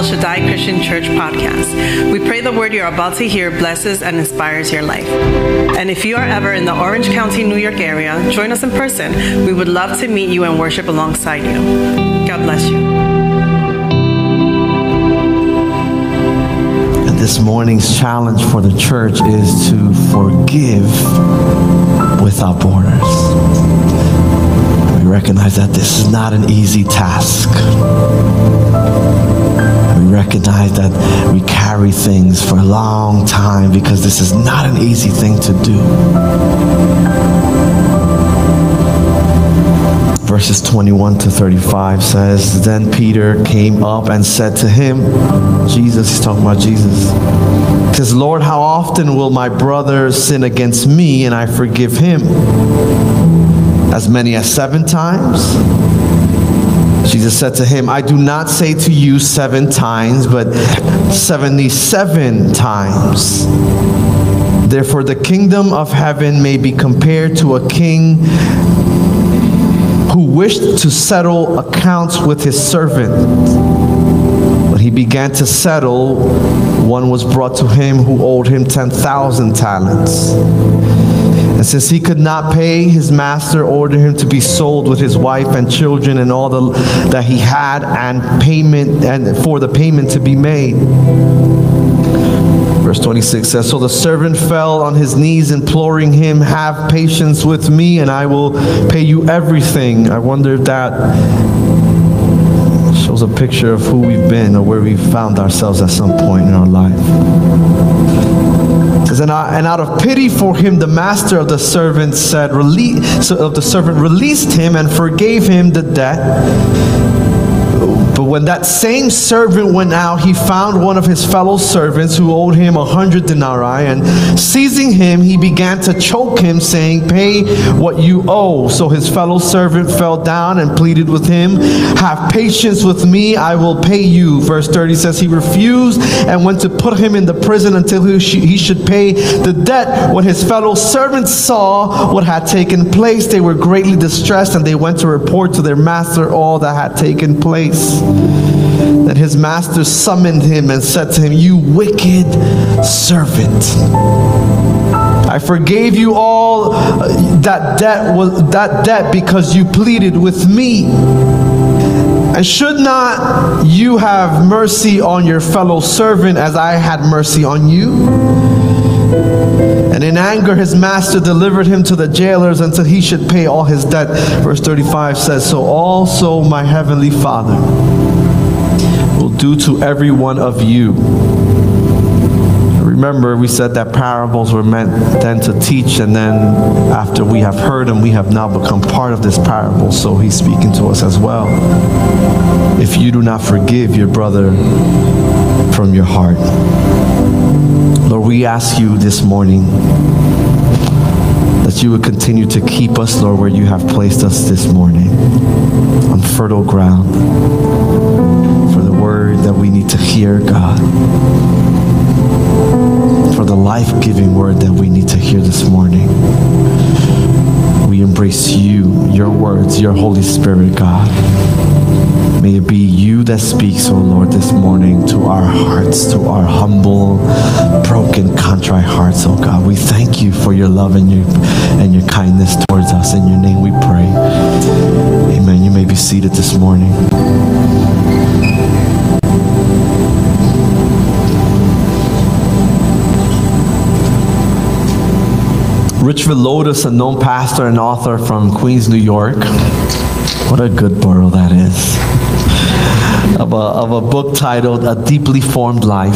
El Shaddai Christian Church podcast. We pray the word you're about to hear blesses and inspires your life. And if you are ever in the Orange County, New York area, join us in person. We would love to meet you and worship alongside you. God bless you. And this morning's challenge for the church is to forgive without borders We recognize that this is not an easy task. We recognize that we carry things for a long time because this is not an easy thing to do. Verses 21 to 35 says, Then Peter came up and said to him, Jesus, he's talking about Jesus. He says, Lord, how often will my brother sin against me and I forgive him? as many as seven times? Jesus said to him, I do not say to you seven times, but 77 times. Therefore, the kingdom of heaven may be compared to a king who wished to settle accounts with his servant. When he began to settle, one was brought to him who owed him 10,000 talents. And since he could not pay, his master ordered him to be sold with his wife and children and all the, that he had, and payment and for the payment to be made. Verse 26 says, So the servant fell on his knees, imploring him, Have patience with me, and I will pay you everything. I wonder if that shows a picture of who we've been or where we've found ourselves at some point in our life and out of pity for him, the master of the servant said, release, of the servant released him and forgave him the debt. But when that same servant went out, he found one of his fellow servants who owed him a hundred denarii, and seizing him, he began to choke him, saying, Pay what you owe. So his fellow servant fell down and pleaded with him, Have patience with me, I will pay you. Verse 30 says, He refused and went to put him in the prison until he should pay the debt. When his fellow servants saw what had taken place, they were greatly distressed, and they went to report to their master all that had taken place that his master summoned him and said to him, You wicked servant. I forgave you all uh, that debt was that debt because you pleaded with me. And should not you have mercy on your fellow servant as I had mercy on you? And in anger, his master delivered him to the jailers until he should pay all his debt. Verse 35 says, So also my heavenly Father will do to every one of you. Remember, we said that parables were meant then to teach, and then after we have heard them, we have now become part of this parable. So he's speaking to us as well. If you do not forgive your brother from your heart, Lord, we ask you this morning that you would continue to keep us, Lord, where you have placed us this morning on fertile ground for the word that we need to hear, God. For the life giving word that we need to hear this morning. We embrace you, your words, your Holy Spirit, God. May it be you that speaks, O oh Lord, this morning to our hearts, to our humble, broken, contrite hearts, oh God. We thank you for your love and your and your kindness towards us. In your name we pray. Amen. You may be seated this morning. Rich Villodas, a known pastor and author from Queens, New York. What a good borough that is of a, of a book titled A Deeply Formed Life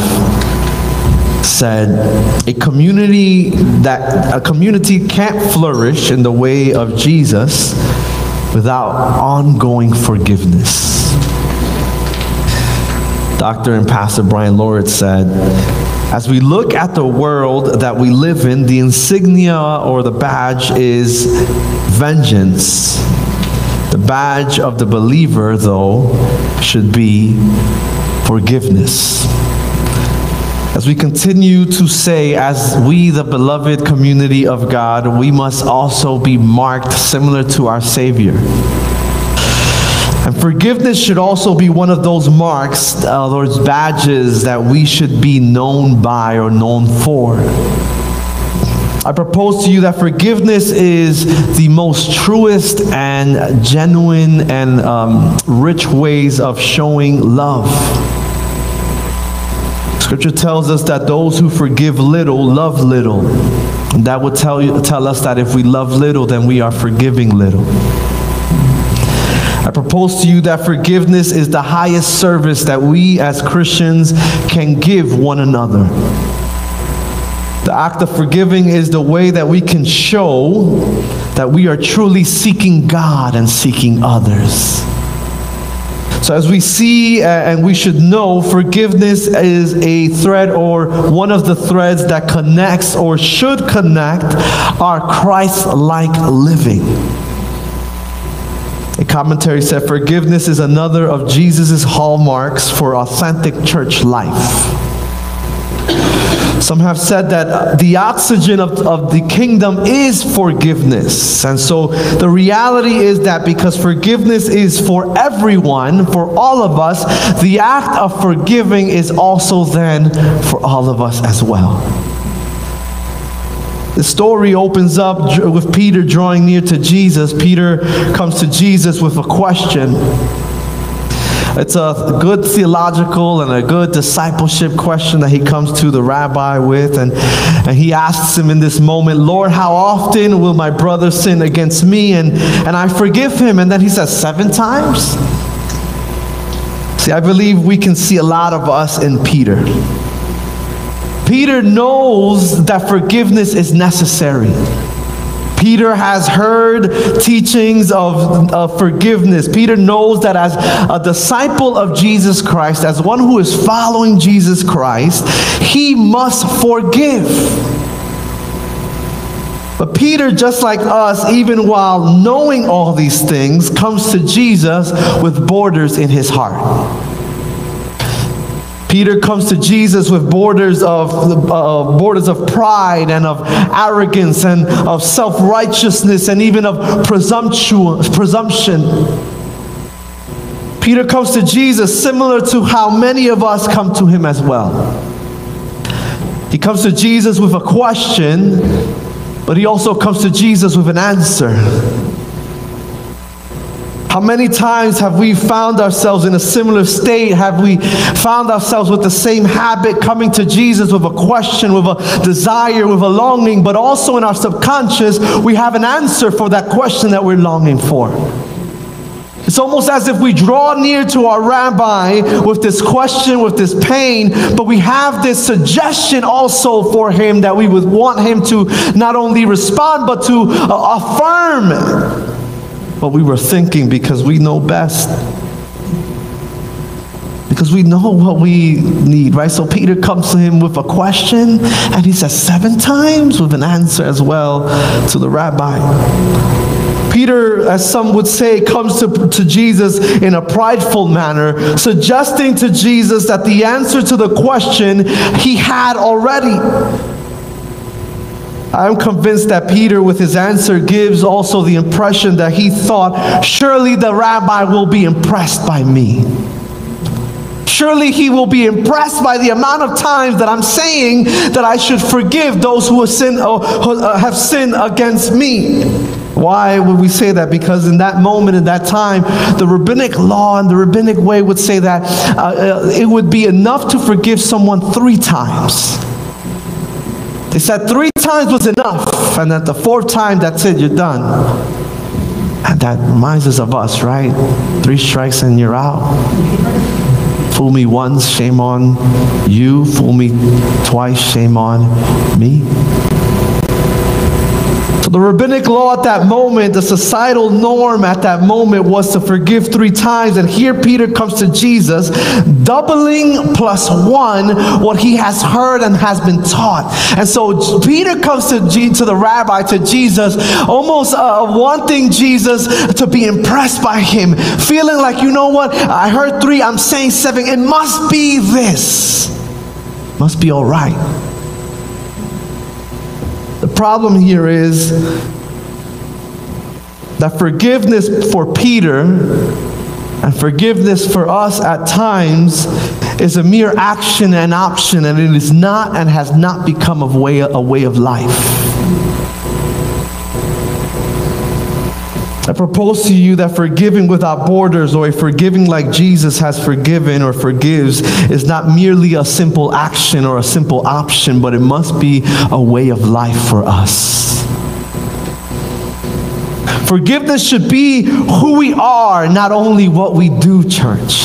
said a community that a community can't flourish in the way of Jesus without ongoing forgiveness. Dr. and Pastor Brian Lawrence said, as we look at the world that we live in, the insignia or the badge is vengeance the badge of the believer, though, should be forgiveness. As we continue to say, as we, the beloved community of God, we must also be marked similar to our Savior. And forgiveness should also be one of those marks, uh, those badges that we should be known by or known for. I propose to you that forgiveness is the most truest and genuine and um, rich ways of showing love. Scripture tells us that those who forgive little love little. And that would tell, you, tell us that if we love little, then we are forgiving little. I propose to you that forgiveness is the highest service that we as Christians can give one another. The act of forgiving is the way that we can show that we are truly seeking God and seeking others. So, as we see uh, and we should know, forgiveness is a thread or one of the threads that connects or should connect our Christ like living. A commentary said, Forgiveness is another of Jesus' hallmarks for authentic church life. Some have said that the oxygen of, of the kingdom is forgiveness. And so the reality is that because forgiveness is for everyone, for all of us, the act of forgiving is also then for all of us as well. The story opens up with Peter drawing near to Jesus. Peter comes to Jesus with a question. It's a good theological and a good discipleship question that he comes to the rabbi with. And, and he asks him in this moment, Lord, how often will my brother sin against me and, and I forgive him? And then he says, Seven times? See, I believe we can see a lot of us in Peter. Peter knows that forgiveness is necessary. Peter has heard teachings of, of, forgiveness. Peter knows that as a disciple of Jesus Christ, as one who is following Jesus Christ, he must forgive. But Peter, just like us, even while knowing all these things, comes to Jesus with borders in his heart. Peter comes to Jesus with borders of uh, borders of pride and of arrogance and of self-righteousness and even of presumption. Peter comes to Jesus similar to how many of us come to him as well. He comes to Jesus with a question, but he also comes to Jesus with an answer. How many times have we found ourselves in a similar state? Have we found ourselves with the same habit coming to Jesus with a question, with a desire, with a longing, but also in our subconscious, we have an answer for that question that we're longing for? It's almost as if we draw near to our rabbi with this question, with this pain, but we have this suggestion also for him that we would want him to not only respond, but to uh, affirm what we were thinking because we know best. Because we know what we need, right? So Peter comes to him with a question, and he says seven times with an answer as well to the rabbi. Peter, as some would say, comes to, to Jesus in a prideful manner, suggesting to Jesus that the answer to the question he had already. I'm convinced that Peter, with his answer, gives also the impression that he thought, surely the rabbi will be impressed by me. Surely he will be impressed by the amount of times that I'm saying that I should forgive those who have sinned, uh, have sinned against me. Why would we say that? Because in that moment, in that time, the rabbinic law and the rabbinic way would say that uh, uh it would be enough to forgive someone three times. They said three times was enough, and at the fourth time, that's it, you're done. And that reminds us of us, right? Three strikes and you're out. Fool me once, shame on you. Fool me twice, shame on me. The rabbinic law at that moment, the societal norm at that moment was to forgive three times. And here Peter comes to Jesus, doubling plus one what he has heard and has been taught. And so Peter comes to, to the rabbi, to Jesus, almost uh, wanting Jesus to be impressed by him, feeling like, you know what, I heard three, I'm saying seven. It must be this. Must be all right. Problem here is that forgiveness for Peter And forgiveness for us at times is a mere action and option, and it is not and has not become a way, a way of life. I propose to you that forgiving without borders or a forgiving like Jesus has forgiven or forgives is not merely a simple action or a simple option, but it must be a way of life for us. Forgiveness should be who we are, not only what we do, church.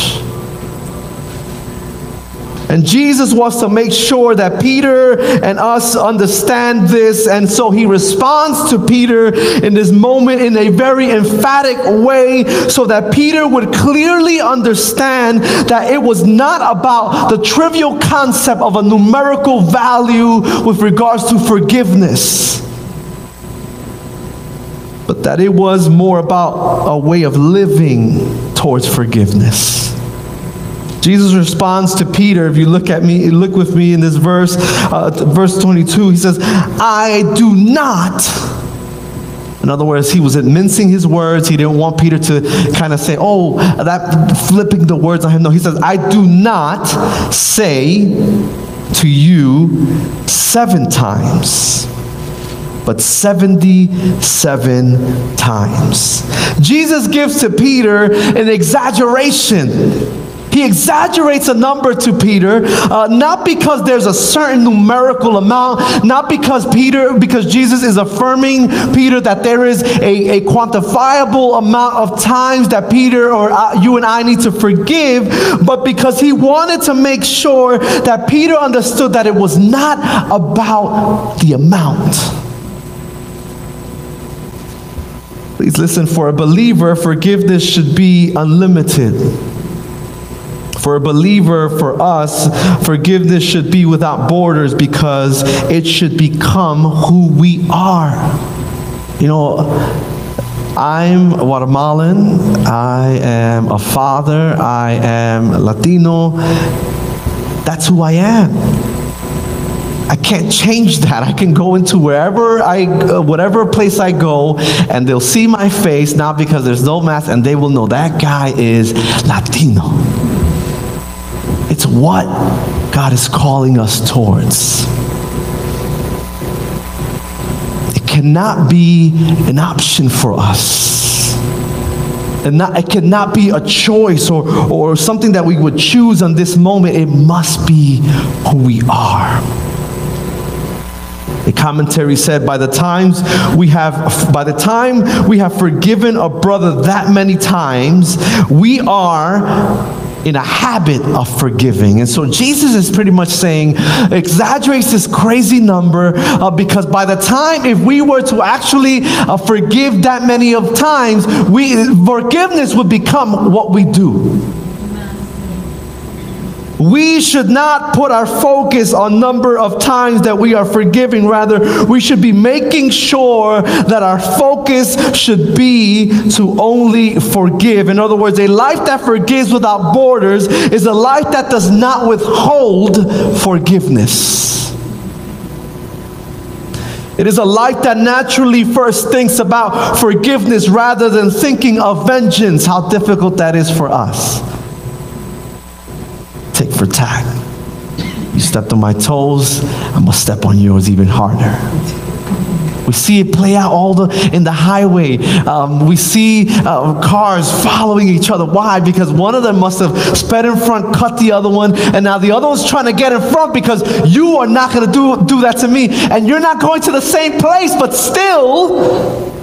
And Jesus wants to make sure that Peter and us understand this. And so he responds to Peter in this moment in a very emphatic way so that Peter would clearly understand that it was not about the trivial concept of a numerical value with regards to forgiveness but that it was more about a way of living towards forgiveness. Jesus responds to Peter. If you look at me, look with me in this verse, uh, verse 22, he says, I do not. In other words, he was mincing his words. He didn't want Peter to kind of say, oh, that flipping the words on him. No, he says, I do not say to you seven times but 77 times. Jesus gives to Peter an exaggeration he exaggerates a number to Peter, uh, not because there's a certain numerical amount, not because Peter, because Jesus is affirming Peter that there is a, a quantifiable amount of times that Peter or uh, you and I need to forgive, but because he wanted to make sure that Peter understood that it was not about the amount. Please listen, for a believer, forgiveness should be unlimited. For a believer, for us, forgiveness should be without borders because it should become who we are. You know, I'm Guatemalan, I am a father, I am Latino. That's who I am. I can't change that. I can go into wherever I, uh, whatever place I go, and they'll see my face, not because there's no mask, and they will know that guy is Latino. What God is calling us towards. It cannot be an option for us. And not, it cannot be a choice or, or something that we would choose on this moment. It must be who we are. A commentary said, by the times we have, by the time we have forgiven a brother that many times, we are in a habit of forgiving. And so Jesus is pretty much saying, exaggerates this crazy number uh, because by the time, if we were to actually uh, forgive that many of times, we, forgiveness would become what we do. We should not put our focus on number of times that we are forgiving. Rather, we should be making sure that our focus should be to only forgive. In other words, a life that forgives without borders is a life that does not withhold forgiveness. It is a life that naturally first thinks about forgiveness rather than thinking of vengeance. How difficult that is for us for tack. You stepped on my toes, I'm gonna step on yours even harder. We see it play out all the in the highway. Um, we see uh, cars following each other. Why? Because one of them must have sped in front, cut the other one, and now the other one's trying to get in front because you are not going to do do that to me, and you're not going to the same place, but still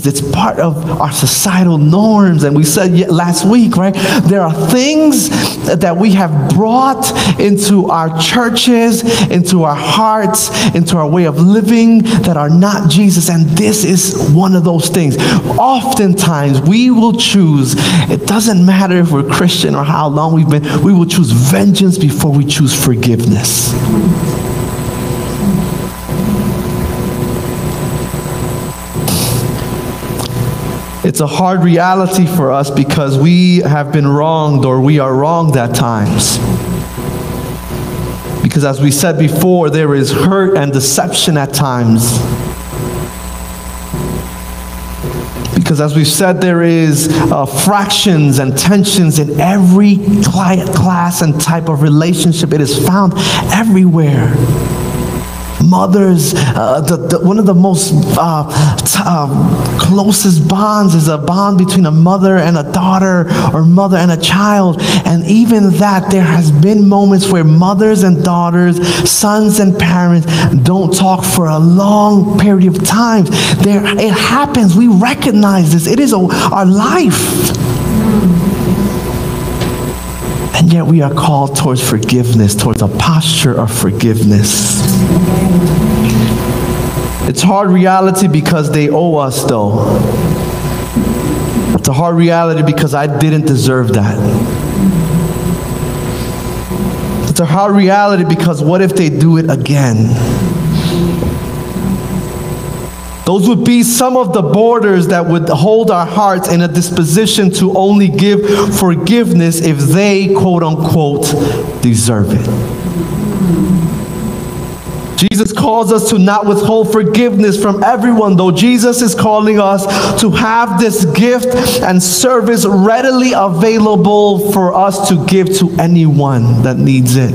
because it's part of our societal norms. And we said last week, right? There are things that we have brought into our churches, into our hearts, into our way of living that are not Jesus. And this is one of those things. Oftentimes, we will choose, it doesn't matter if we're Christian or how long we've been, we will choose vengeance before we choose forgiveness. It's a hard reality for us because we have been wronged or we are wronged at times. Because as we said before, there is hurt and deception at times. Because as we've said, there is uh, fractions and tensions in every cli- class and type of relationship. It is found everywhere. Mothers, uh, the, the, one of the most uh, t- uh, closest bonds is a bond between a mother and a daughter or mother and a child. And even that, there has been moments where mothers and daughters, sons and parents don't talk for a long period of time. There, it happens. We recognize this. It is a, our life. And yet we are called towards forgiveness, towards a posture of forgiveness. It's hard reality because they owe us, though. It's a hard reality because I didn't deserve that. It's a hard reality because what if they do it again? Those would be some of the borders that would hold our hearts in a disposition to only give forgiveness if they, quote unquote, deserve it. Jesus calls us to not withhold forgiveness from everyone, though Jesus is calling us to have this gift and service readily available for us to give to anyone that needs it.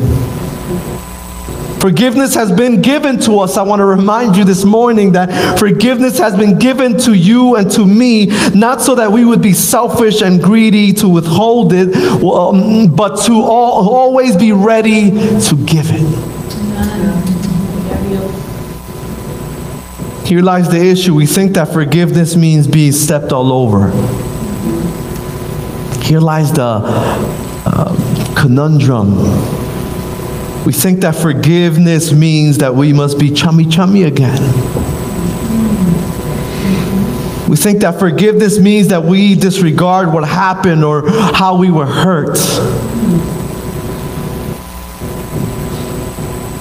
Forgiveness has been given to us. I want to remind you this morning that forgiveness has been given to you and to me, not so that we would be selfish and greedy to withhold it, um, but to always be ready to give it. Here lies the issue. We think that forgiveness means being stepped all over. Here lies the uh, conundrum we think that forgiveness means that we must be chummy chummy again. We think that forgiveness means that we disregard what happened or how we were hurt.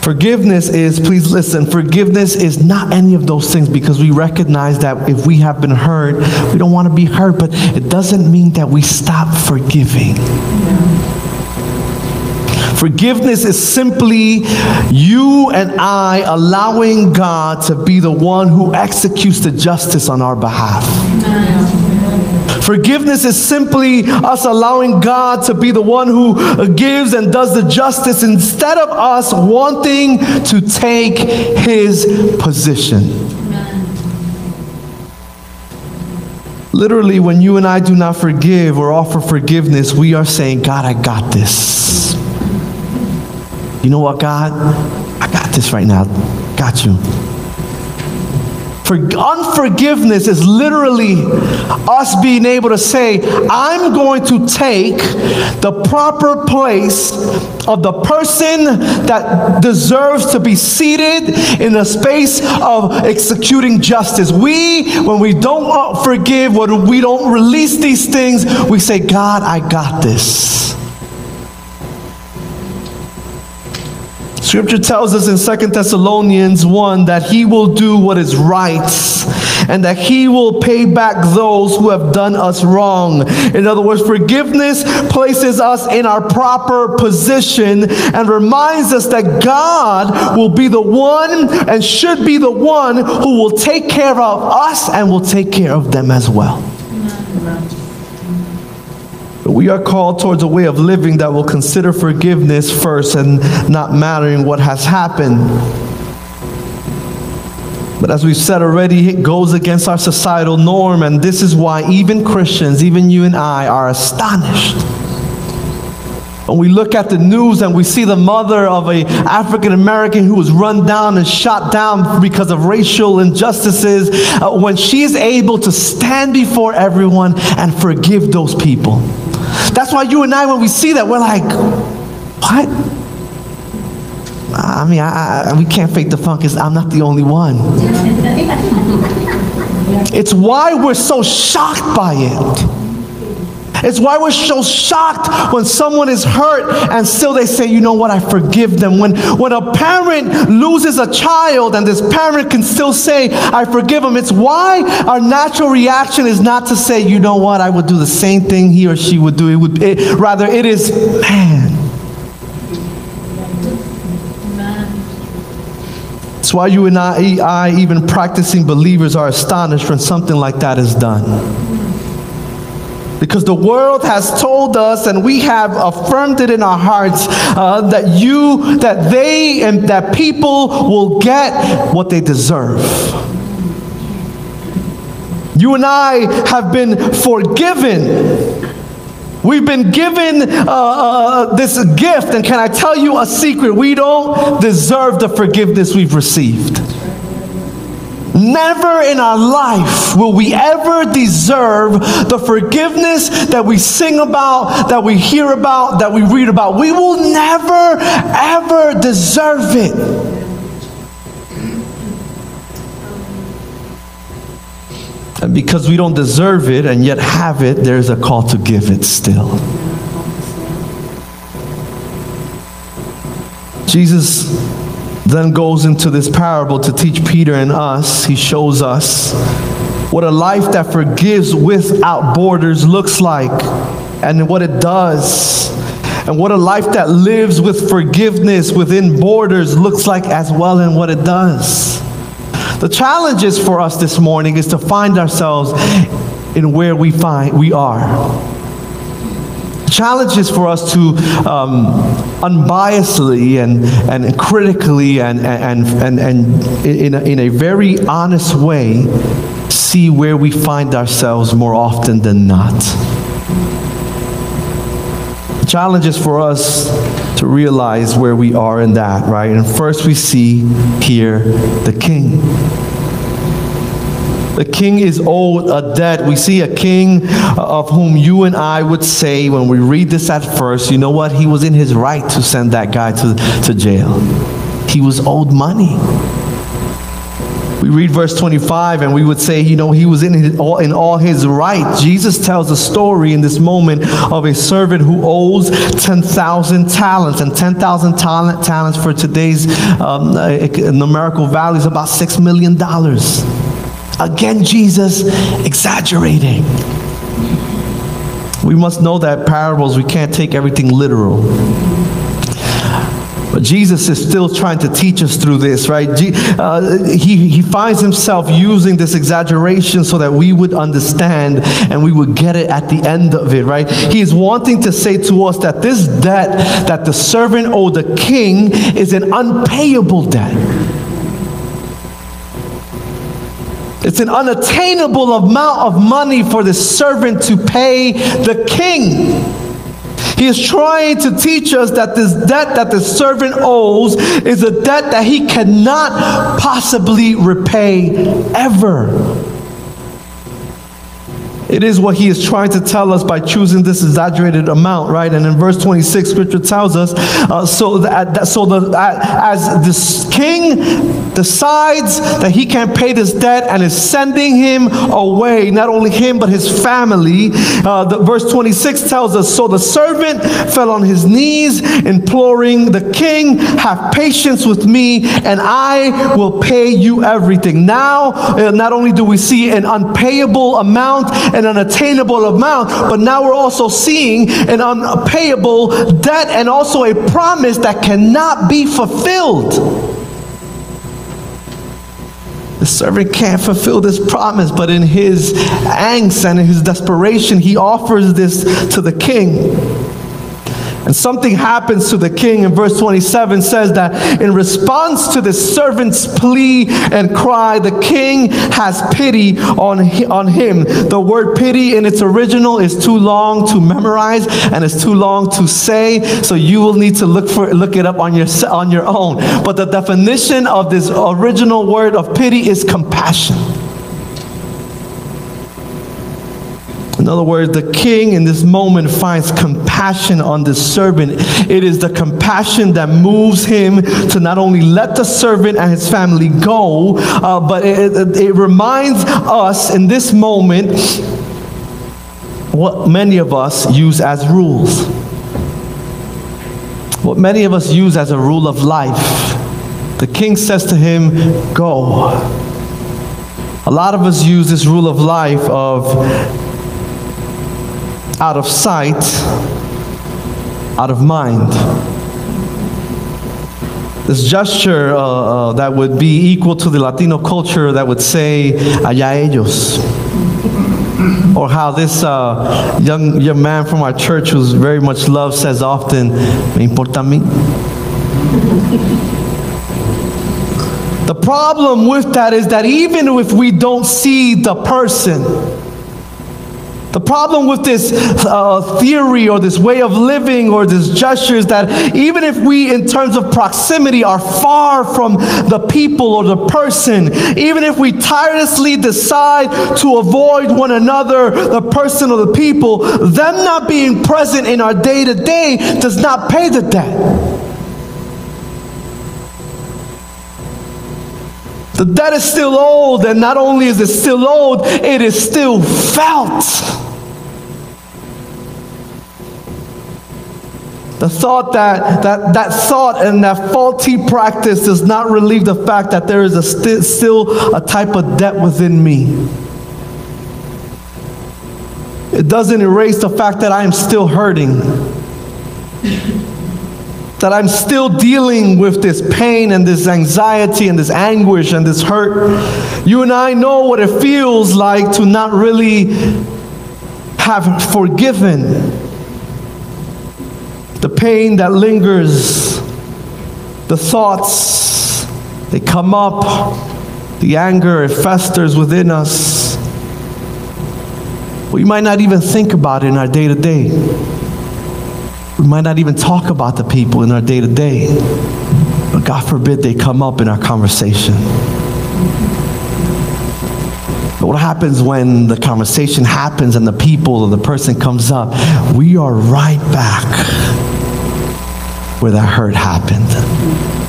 Forgiveness is, please listen, forgiveness is not any of those things because we recognize that if we have been hurt, we don't want to be hurt, but it doesn't mean that we stop forgiving. Forgiveness is simply you and I allowing God to be the one who executes the justice on our behalf. Forgiveness is simply us allowing God to be the one who gives and does the justice instead of us wanting to take his position. Literally, when you and I do not forgive or offer forgiveness, we are saying, God, I got this. You know what, God? I got this right now. Got you. For unforgiveness is literally us being able to say, I'm going to take the proper place of the person that deserves to be seated in the space of executing justice. We, when we don't forgive, when we don't release these things, we say, God, I got this. Scripture tells us in 2 Thessalonians 1 that he will do what is right and that he will pay back those who have done us wrong. In other words, forgiveness places us in our proper position and reminds us that God will be the one and should be the one who will take care of us and will take care of them as well. We are called towards a way of living that will consider forgiveness first and not mattering what has happened. But as we've said already, it goes against our societal norm, and this is why even Christians, even you and I, are astonished. When we look at the news and we see the mother of a African American who was run down and shot down because of racial injustices, uh, when she's able to stand before everyone and forgive those people. That's why you and I, when we see that, we're like, what? I mean, I, I, we can't fake the funk. Is I'm not the only one. it's why we're so shocked by it. It's why we're so shocked when someone is hurt and still they say, you know what, I forgive them. When, when a parent loses a child and this parent can still say, I forgive them, it's why our natural reaction is not to say, you know what, I would do the same thing he or she would do. It would, it, rather, it is, man. It's why you and I, I, even practicing believers, are astonished when something like that is done. Because the world has told us, and we have affirmed it in our hearts, uh, that you, that they, and that people will get what they deserve. You and I have been forgiven. We've been given uh, uh, this gift, and can I tell you a secret? We don't deserve the forgiveness we've received. Never in our life will we ever deserve the forgiveness that we sing about, that we hear about, that we read about. We will never, ever deserve it. And because we don't deserve it and yet have it, there's a call to give it still. Jesus then goes into this parable to teach Peter and us. He shows us what a life that forgives without borders looks like and what it does. And what a life that lives with forgiveness within borders looks like as well and what it does. The challenge is for us this morning is to find ourselves in where we find we are challenge is for us to um, unbiasedly and, and critically and, and, and, and in, a, in a very honest way see where we find ourselves more often than not. The challenge is for us to realize where we are in that, right? And first we see here the king. The king is old a debt. We see a king of whom you and I would say, when we read this at first, you know what? He was in his right to send that guy to, to jail. He was owed money. We read verse 25 and we would say, you know, he was in, his, all, in all his right. Jesus tells a story in this moment of a servant who owes 10,000 talents. And 10,000 talent, talents for today's um, numerical value is about $6 million. Again, Jesus exaggerating. We must know that parables, we can't take everything literal. But Jesus is still trying to teach us through this, right? Uh, he, he finds himself using this exaggeration so that we would understand and we would get it at the end of it, right? He is wanting to say to us that this debt that the servant owed the king is an unpayable debt. It's an unattainable amount of money for the servant to pay the king. He is trying to teach us that this debt that the servant owes is a debt that he cannot possibly repay ever. It is what he is trying to tell us by choosing this exaggerated amount, right? And in verse 26, scripture tells us, uh, so that, so the, as this king decides that he can't pay this debt and is sending him away, not only him, but his family, uh, the, verse 26 tells us, so the servant fell on his knees, imploring the king, have patience with me, and I will pay you everything. Now, uh, not only do we see an unpayable amount and an unattainable amount, but now we're also seeing an unpayable debt and also a promise that cannot be fulfilled. The servant can't fulfill this promise, but in his angst and in his desperation, he offers this to the king. And something happens to the king in verse 27 says that in response to the servant's plea and cry, the king has pity on, on him. The word pity in its original is too long to memorize and it's too long to say, so you will need to look for look it up on your on your own. But the definition of this original word of pity is compassion. In other words, the king in this moment finds compassion on the servant. It is the compassion that moves him to not only let the servant and his family go, uh, but it, it, it reminds us in this moment what many of us use as rules. What many of us use as a rule of life. The king says to him, Go. A lot of us use this rule of life of out of sight, out of mind. this gesture uh, uh, that would be equal to the Latino culture that would say, allá ellos. Or how this uh, young, young man from our church who's very much loved says often, me importa a mí. The problem with that is that even if we don't see the person, the problem with this uh, theory or this way of living or this gesture is that even if we, in terms of proximity, are far from the people or the person, even if we tirelessly decide to avoid one another, the person or the people, them not being present in our day to day does not pay the debt. Debt is still old, and not only is it still old, it is still felt. The thought that, that that thought and that faulty practice does not relieve the fact that there is a sti- still a type of debt within me. It doesn't erase the fact that I am still hurting. That I'm still dealing with this pain and this anxiety and this anguish and this hurt. You and I know what it feels like to not really have forgiven the pain that lingers, the thoughts, they come up, the anger, it festers within us. We might not even think about it in our day to day. We might not even talk about the people in our day to day. But God forbid they come up in our conversation. But what happens when the conversation happens and the people or the person comes up? We are right back where that hurt happened.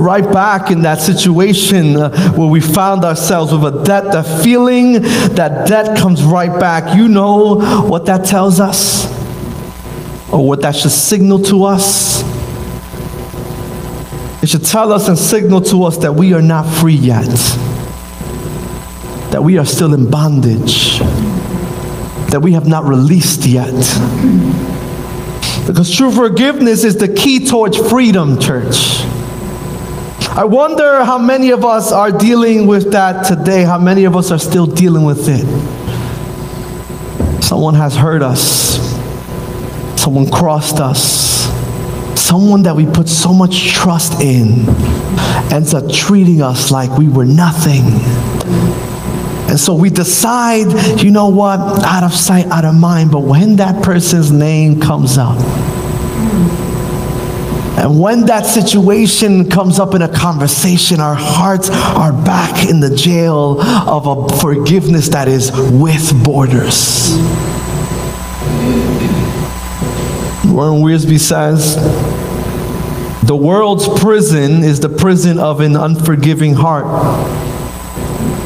Right back in that situation uh, where we found ourselves with a debt. The feeling that debt comes right back. You know what that tells us? Or what that should signal to us? It should tell us and signal to us that we are not free yet, that we are still in bondage that we have not released yet. Because true forgiveness is the key towards freedom, church. I wonder how many of us are dealing with that today, how many of us are still dealing with it. Someone has hurt us, someone crossed us, someone that we put so much trust in ends up treating us like we were nothing. And so we decide, you know what, out of sight, out of mind. But when that person's name comes up, and when that situation comes up in a conversation, our hearts are back in the jail of a forgiveness that is with borders. Warren Wiersbe says, the world's prison is the prison of an unforgiving heart.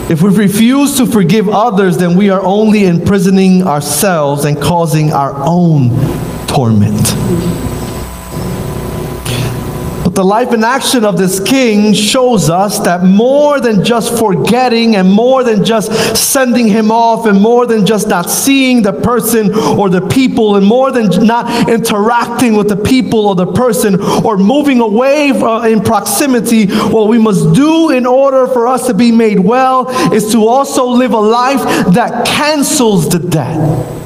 If we refuse to forgive others, then we are only imprisoning ourselves and causing our own torment the life and action of this king shows us that more than just forgetting and more than just sending him off and more than just not seeing the person or the people and more than not interacting with the people or the person or moving away in proximity, what we must do in order for us to be made well is to also live a life that cancels the debt.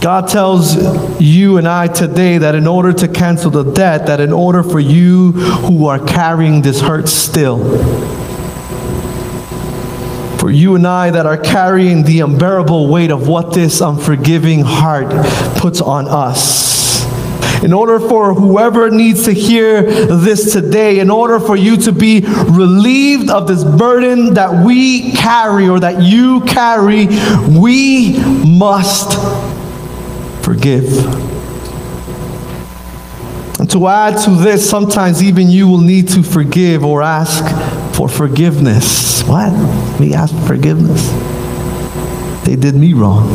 God tells you and I today that in order to cancel the debt, that in order for you who are carrying this hurt still, for you and I that are carrying the unbearable weight of what this unforgiving heart puts on us. In order for whoever needs to hear this today, in order for you to be relieved of this burden that we carry or that you carry, we must forgive. And to add to this, sometimes even you will need to forgive or ask for forgiveness. What? Me ask for forgiveness? They did me wrong.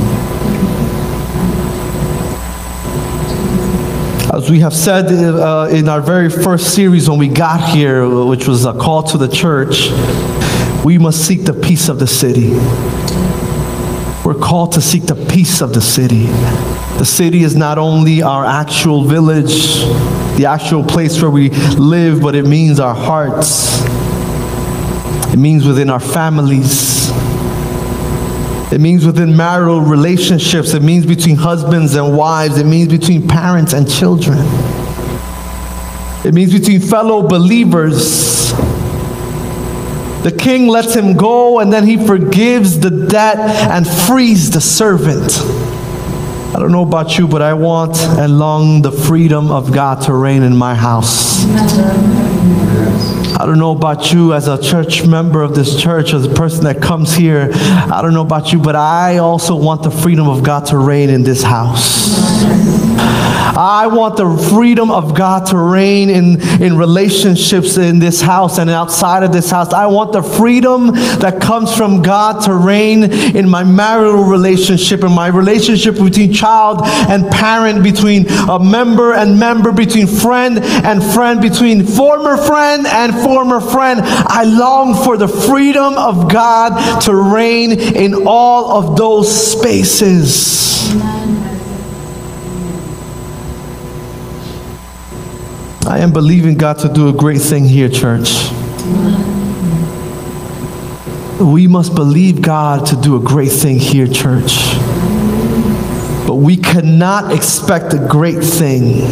As we have said uh, in our very first series when we got here, which was a call to the church, we must seek the peace of the city. We're called to seek the peace of the city. The city is not only our actual village, the actual place where we live, but it means our hearts. It means within our families. It means within marital relationships. It means between husbands and wives. It means between parents and children. It means between fellow believers. The king lets him go and then he forgives the debt and frees the servant. I don't know about you, but I want and long the freedom of God to reign in my house. I don't know about you as a church member of this church, as a person that comes here. I don't know about you, but I also want the freedom of God to reign in this house. I want the freedom of God to reign in, in relationships in this house and outside of this house. I want the freedom that comes from God to reign in my marital relationship, in my relationship between child and parent, between a member and member, between friend and friend, between former friend and former friend. I long for the freedom of God to reign in all of those spaces. I am believing God to do a great thing here, church. We must believe God to do a great thing here, church. But we cannot expect a great thing.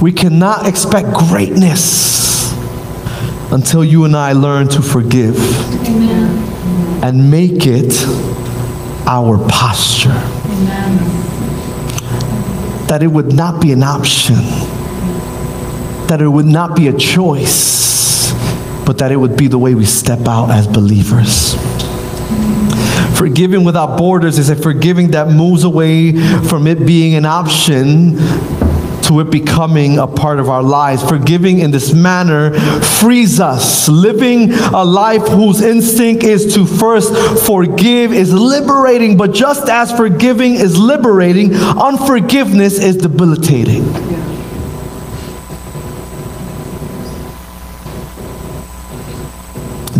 We cannot expect greatness until you and I learn to forgive Amen. and make it our posture. Amen. That it would not be an option that it would not be a choice, but that it would be the way we step out as believers. Forgiving without borders is a forgiving that moves away from it being an option to it becoming a part of our lives. Forgiving in this manner frees us. Living a life whose instinct is to first forgive is liberating, but just as forgiving is liberating, unforgiveness is debilitating.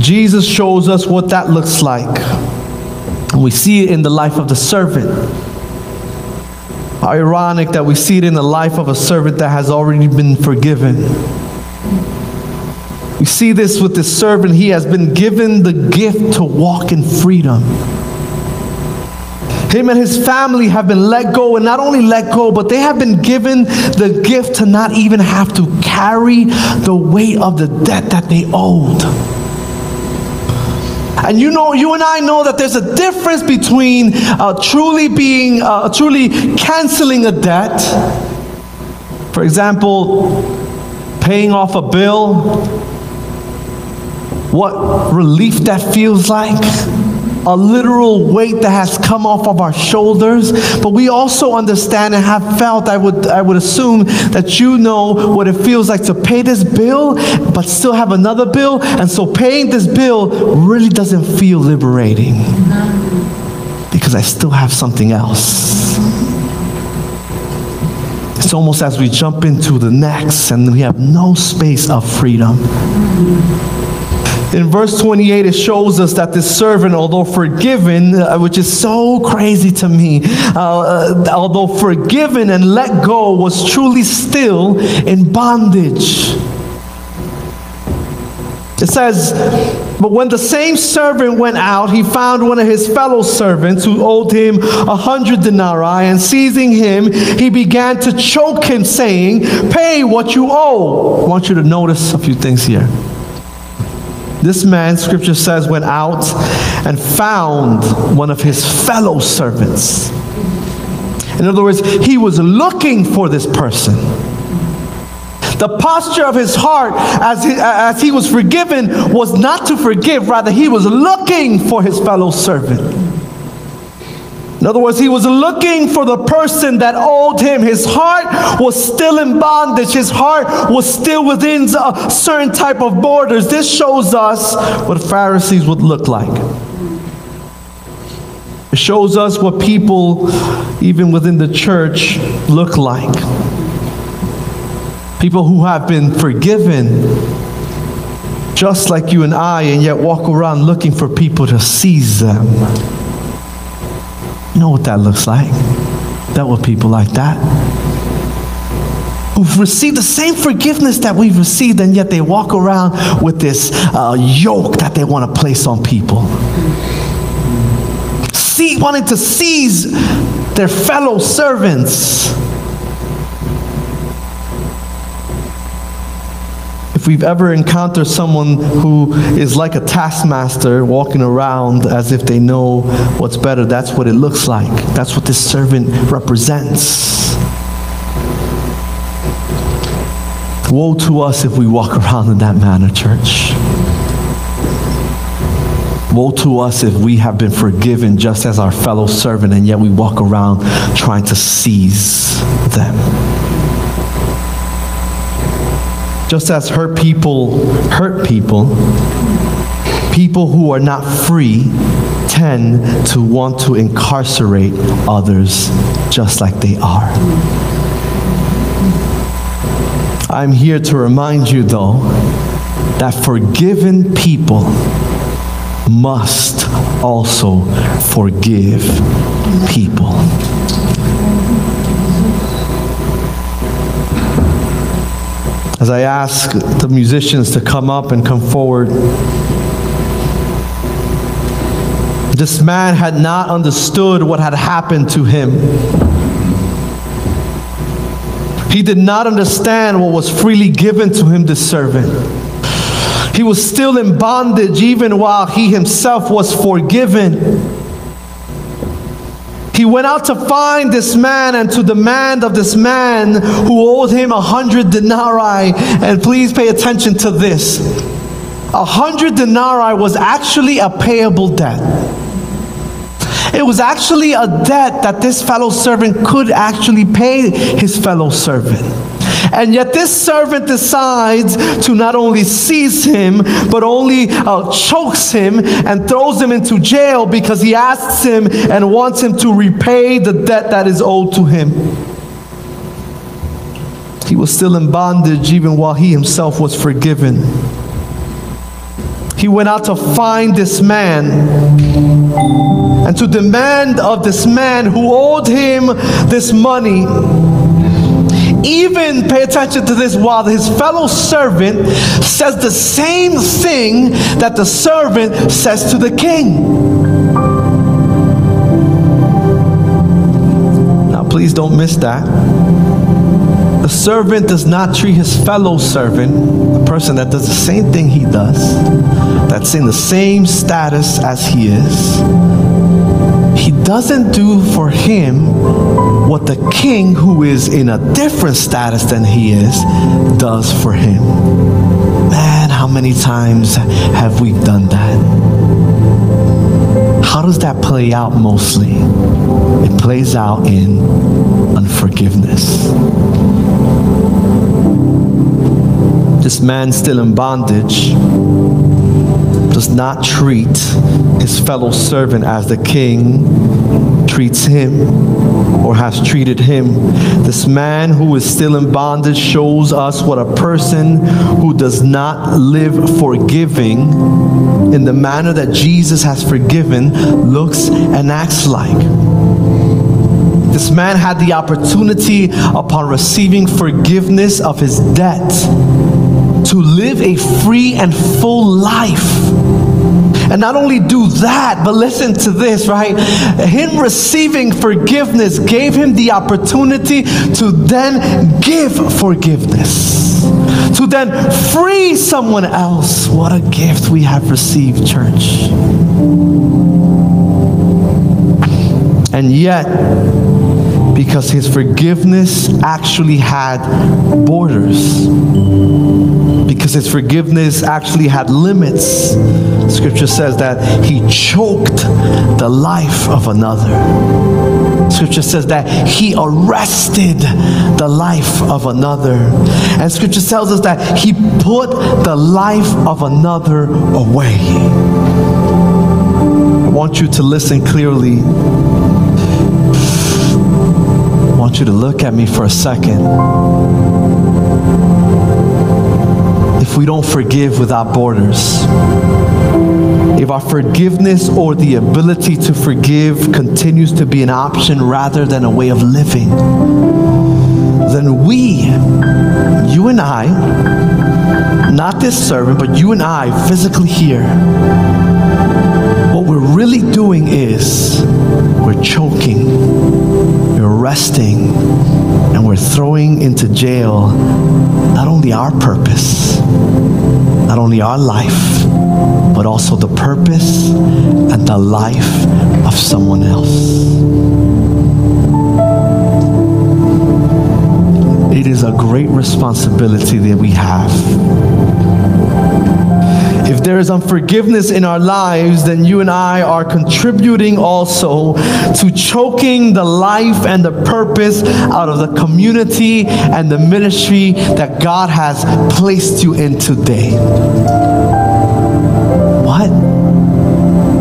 Jesus shows us what that looks like. We see it in the life of the servant. Ironic that we see it in the life of a servant that has already been forgiven. We see this with the servant. He has been given the gift to walk in freedom. Him and his family have been let go, and not only let go, but they have been given the gift to not even have to carry the weight of the debt that they owed. And you know, you and I know that there's a difference between uh, truly being, uh, truly canceling a debt. For example, paying off a bill. What relief that feels like a literal weight that has come off of our shoulders, but we also understand and have felt, I would, I would assume, that you know what it feels like to pay this bill, but still have another bill. And so paying this bill really doesn't feel liberating because I still have something else. It's almost as we jump into the next and we have no space of freedom. In verse 28, it shows us that this servant, although forgiven, uh, which is so crazy to me, uh, uh, although forgiven and let go, was truly still in bondage. It says, But when the same servant went out, he found one of his fellow servants who owed him a hundred denarii, and seizing him, he began to choke him, saying, Pay what you owe. I want you to notice a few things here. This man, scripture says, went out and found one of his fellow servants. In other words, he was looking for this person. The posture of his heart as he, as he was forgiven was not to forgive, rather, he was looking for his fellow servant. In other words, he was looking for the person that owed him. His heart was still in bondage. His heart was still within a certain type of borders. This shows us what Pharisees would look like. It shows us what people, even within the church, look like. People who have been forgiven, just like you and I, and yet walk around looking for people to seize them. You know what that looks like. dealt with people like that. Who've received the same forgiveness that we've received, and yet they walk around with this uh, yoke that they want to place on people. See, wanting to seize their fellow servants. If we've ever encountered someone who is like a taskmaster walking around as if they know what's better, that's what it looks like. That's what this servant represents. Woe to us if we walk around in that manner, church. Woe to us if we have been forgiven just as our fellow servant and yet we walk around trying to seize them. Just as hurt people hurt people, people who are not free tend to want to incarcerate others just like they are. I'm here to remind you, though, that forgiven people must also forgive people. As I ask the musicians to come up and come forward, this man had not understood what had happened to him. He did not understand what was freely given to him, the servant. He was still in bondage even while he himself was forgiven. He went out to find this man and to demand of this man who owed him a hundred denarii. And please pay attention to this. A hundred denarii was actually a payable debt. It was actually a debt that this fellow servant could actually pay his fellow servant. And yet, this servant decides to not only seize him, but only uh, chokes him and throws him into jail because he asks him and wants him to repay the debt that is owed to him. He was still in bondage even while he himself was forgiven. He went out to find this man and to demand of this man who owed him this money even pay attention to this while his fellow servant says the same thing that the servant says to the king. Now, please don't miss that. The servant does not treat his fellow servant, the person that does the same thing he does, that's in the same status as he is, he doesn't do for him what the king, who is in a different status than he is, does for him. Man, how many times have we done that? How does that play out mostly? It plays out in unforgiveness. This man still in bondage does not treat his fellow servant as the king treats him or has treated him. This man who is still in bondage shows us what a person who does not live forgiving in the manner that Jesus has forgiven looks and acts like. This man had the opportunity upon receiving forgiveness of his debt to live a free and full life. And not only do that, but listen to this, right? Him receiving forgiveness gave him the opportunity to then give forgiveness, to then free someone else. What a gift we have received, church. And yet, because his forgiveness actually had borders, because his forgiveness actually had limits. Scripture says that he choked the life of another. Scripture says that he arrested the life of another. And scripture tells us that he put the life of another away. I want you to listen clearly. I want you to look at me for a second if we don't forgive without borders, if our forgiveness or the ability to forgive continues to be an option rather than a way of living, then we, you and I, not this servant, but you and I physically here, what we're really doing is we're choking, we're arresting, and we're throwing into jail not only our purpose, not only our life, but also the purpose and the life of someone else. It is a great responsibility that we have. If there is unforgiveness in our lives, then you and I are contributing also to choking the life and the purpose out of the community and the ministry that God has placed you in today. What?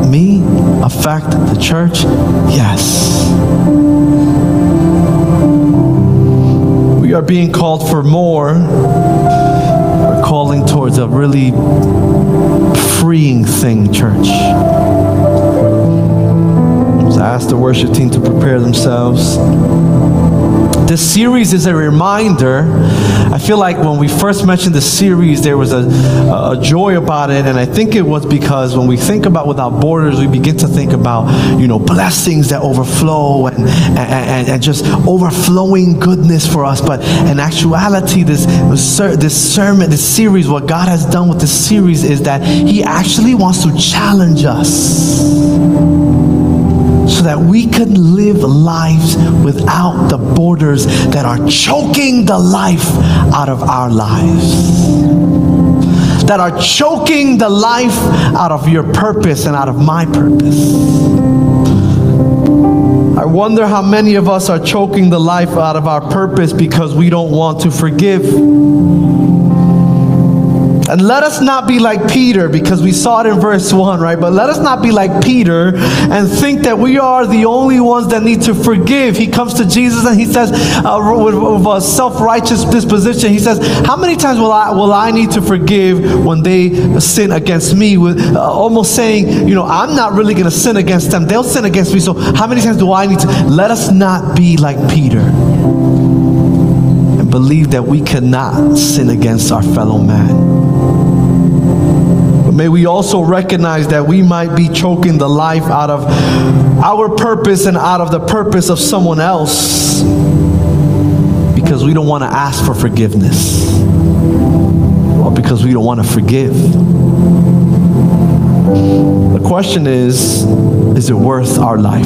Me affect the church? Yes. We are being called for more. Towards a really freeing thing, church. I asked the worship team to prepare themselves. This series is a reminder. I feel like when we first mentioned the series, there was a, a joy about it, and I think it was because when we think about without borders, we begin to think about you know blessings that overflow and and, and just overflowing goodness for us. But in actuality, this this sermon, this series, what God has done with this series is that He actually wants to challenge us that we can live lives without the borders that are choking the life out of our lives. That are choking the life out of your purpose and out of my purpose. I wonder how many of us are choking the life out of our purpose because we don't want to forgive. And let us not be like Peter, because we saw it in verse 1, right? But let us not be like Peter and think that we are the only ones that need to forgive. He comes to Jesus and he says, uh, with, with, a self righteous disposition, he says, How many times will I, will I need to forgive when they sin against me? With uh, almost saying, You know, I'm not really going to sin against them. They'll sin against me. So how many times do I need to? Let us not be like Peter and believe that we cannot sin against our fellow man. May we also recognize that we might be choking the life out of our purpose and out of the purpose of someone else because we don't want to ask for forgiveness or because we don't want to forgive. The question is is it worth our life?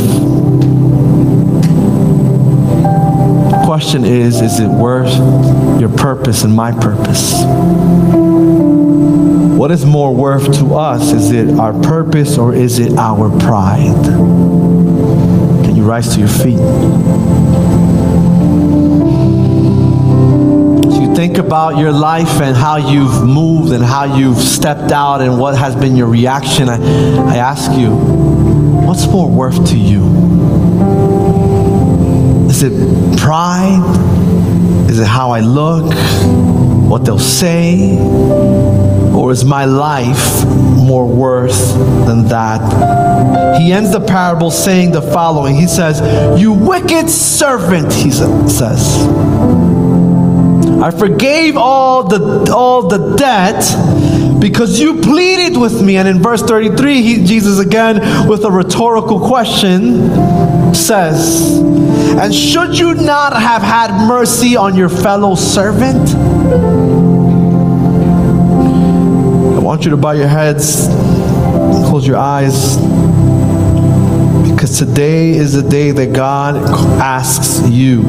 The question is is it worth your purpose and my purpose? What is more worth to us? Is it our purpose or is it our pride? Can you rise to your feet? You think about your life and how you've moved and how you've stepped out and what has been your reaction, I, I ask you, what's more worth to you? Is it pride? Is it how I look? What they'll say? Or is my life more worth than that? He ends the parable saying the following He says, You wicked servant, he says. I forgave all the all the debt because you pleaded with me. And in verse 33, he, Jesus again with a rhetorical question says, And should you not have had mercy on your fellow servant? Want you to bow your heads, close your eyes, because today is the day that God asks you.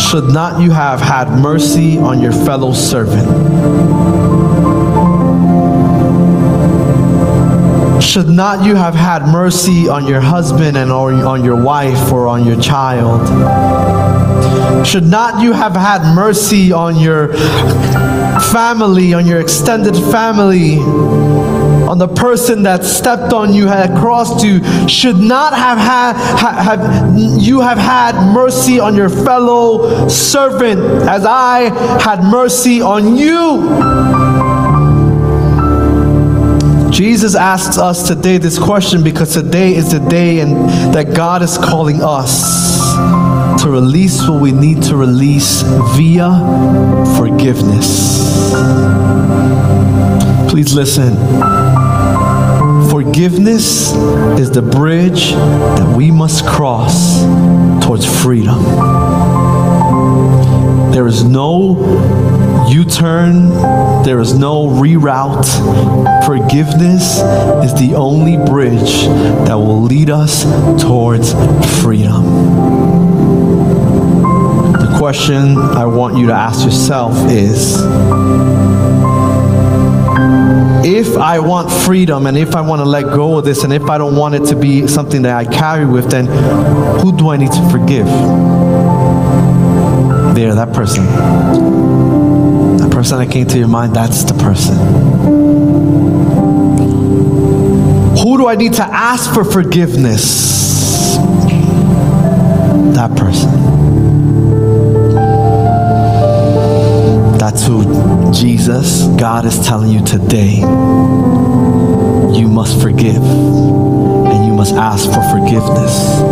Should not you have had mercy on your fellow servant? Should not you have had mercy on your husband and or on your wife or on your child? Should not you have had mercy on your family, on your extended family, on the person that stepped on you, had crossed you, should not have had have you have had mercy on your fellow servant as I had mercy on you. Jesus asks us today this question because today is the day and that God is calling us to release what we need to release via forgiveness. Please listen. Forgiveness is the bridge that we must cross towards freedom. There is no U turn, there is no reroute. Forgiveness is the only bridge that will lead us towards freedom. Question I want you to ask yourself is if I want freedom and if I want to let go of this and if I don't want it to be something that I carry with, then who do I need to forgive? There, that person. That person that came to your mind, that's the person. Who do I need to ask for forgiveness? That person. That's who Jesus, God is telling you today. You must forgive and you must ask for forgiveness.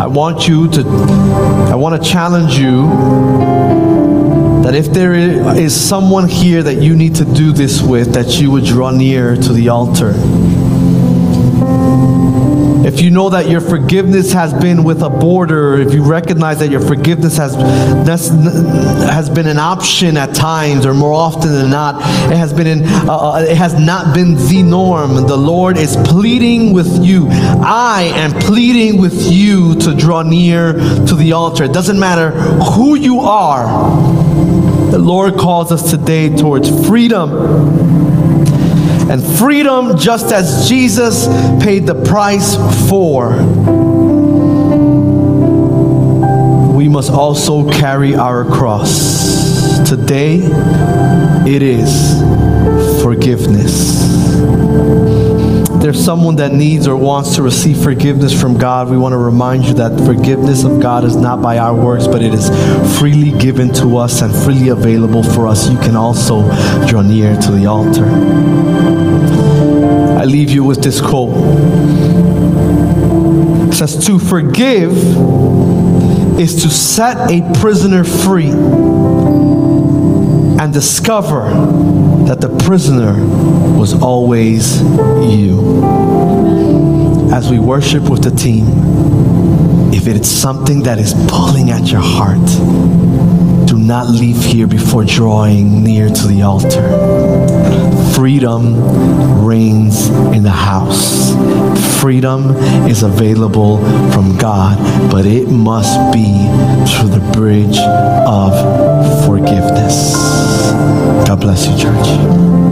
I want you to, I want to challenge you that if there is someone here that you need to do this with, that you would draw near to the altar. If you know that your forgiveness has been with a border, if you recognize that your forgiveness has, has been an option at times, or more often than not, it has been in, uh, uh, it has not been the norm. The Lord is pleading with you. I am pleading with you to draw near to the altar. It doesn't matter who you are. The Lord calls us today towards freedom and freedom just as Jesus paid the price for. We must also carry our cross. Today, it is forgiveness. There's someone that needs or wants to receive forgiveness from God. We want to remind you that forgiveness of God is not by our works, but it is freely given to us and freely available for us. You can also draw near to the altar. I leave you with this quote. It says, To forgive is to set a prisoner free and discover that the prisoner was always you. As we worship with the team, if it's something that is pulling at your heart, do not leave here before drawing near to the altar. Freedom reigns in the house. Freedom is available from God, but it must be through the bridge of forgiveness. God bless you, church.